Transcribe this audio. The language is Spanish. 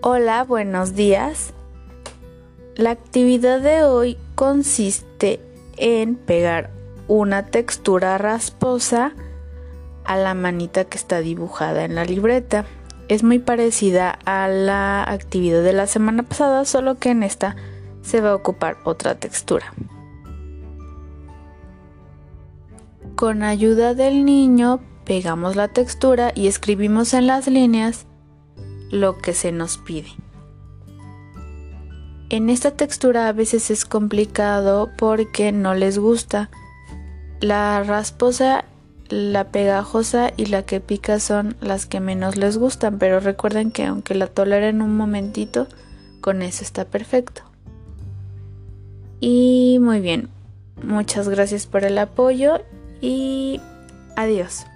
Hola, buenos días. La actividad de hoy consiste en pegar una textura rasposa a la manita que está dibujada en la libreta. Es muy parecida a la actividad de la semana pasada, solo que en esta se va a ocupar otra textura. Con ayuda del niño pegamos la textura y escribimos en las líneas lo que se nos pide. En esta textura a veces es complicado porque no les gusta. La rasposa, la pegajosa y la que pica son las que menos les gustan, pero recuerden que aunque la toleren un momentito, con eso está perfecto. Y muy bien, muchas gracias por el apoyo y adiós.